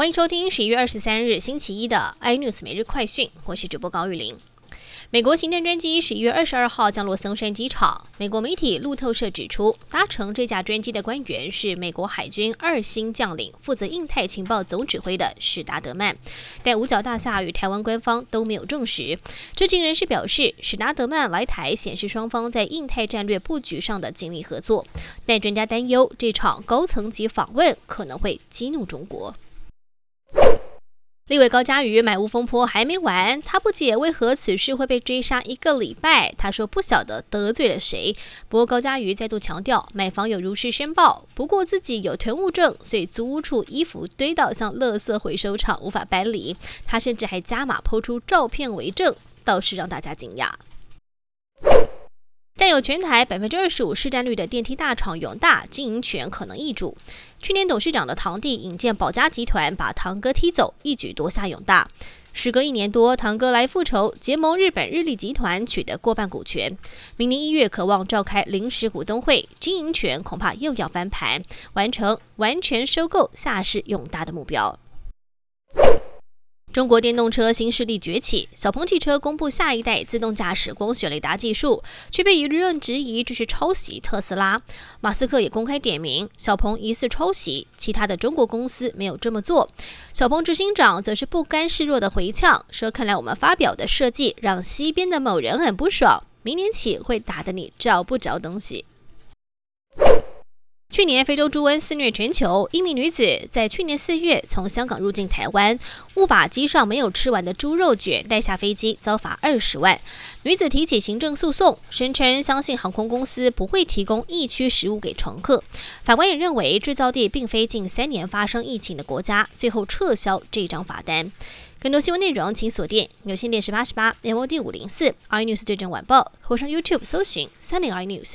欢迎收听十一月二十三日星期一的 iNews 每日快讯，我是主播高玉玲。美国行政专机十一月二十二号降落松山机场。美国媒体路透社指出，搭乘这架专机的官员是美国海军二星将领，负责印太情报总指挥的史达德曼。但五角大厦与台湾官方都没有证实。知情人士表示，史达德曼来台显示双方在印太战略布局上的紧密合作。但专家担忧，这场高层级访问可能会激怒中国。立委高嘉瑜买乌风坡还没完，他不解为何此事会被追杀一个礼拜。他说不晓得得罪了谁。不过高嘉瑜再度强调，买房有如实申报，不过自己有囤物证，所以租屋处衣服堆到像垃圾回收场，无法搬离。他甚至还加码抛出照片为证，倒是让大家惊讶。有全台百分之二十五市占率的电梯大厂永大经营权可能易主。去年董事长的堂弟引荐保家集团把堂哥踢走，一举夺下永大。时隔一年多，堂哥来复仇，结盟日本日立集团取得过半股权。明年一月渴望召开临时股东会，经营权恐怕又要翻盘，完成完全收购下市永大的目标。中国电动车新势力崛起，小鹏汽车公布下一代自动驾驶光学雷达技术，却被舆论质疑这是抄袭特斯拉。马斯克也公开点名小鹏疑似抄袭，其他的中国公司没有这么做。小鹏执行长则是不甘示弱的回呛说：“看来我们发表的设计让西边的某人很不爽，明年起会打得你找不着东西。”去年非洲猪瘟肆虐全球，一名女子在去年四月从香港入境台湾，误把机上没有吃完的猪肉卷带下飞机，遭罚二十万。女子提起行政诉讼，声称相信航空公司不会提供疫区食物给乘客。法官也认为制造地并非近三年发生疫情的国家，最后撤销这张罚单。更多新闻内容，请锁定有线电视八十八 MOD 五零四 iNews 对阵晚报，或上 YouTube 搜寻三零 iNews。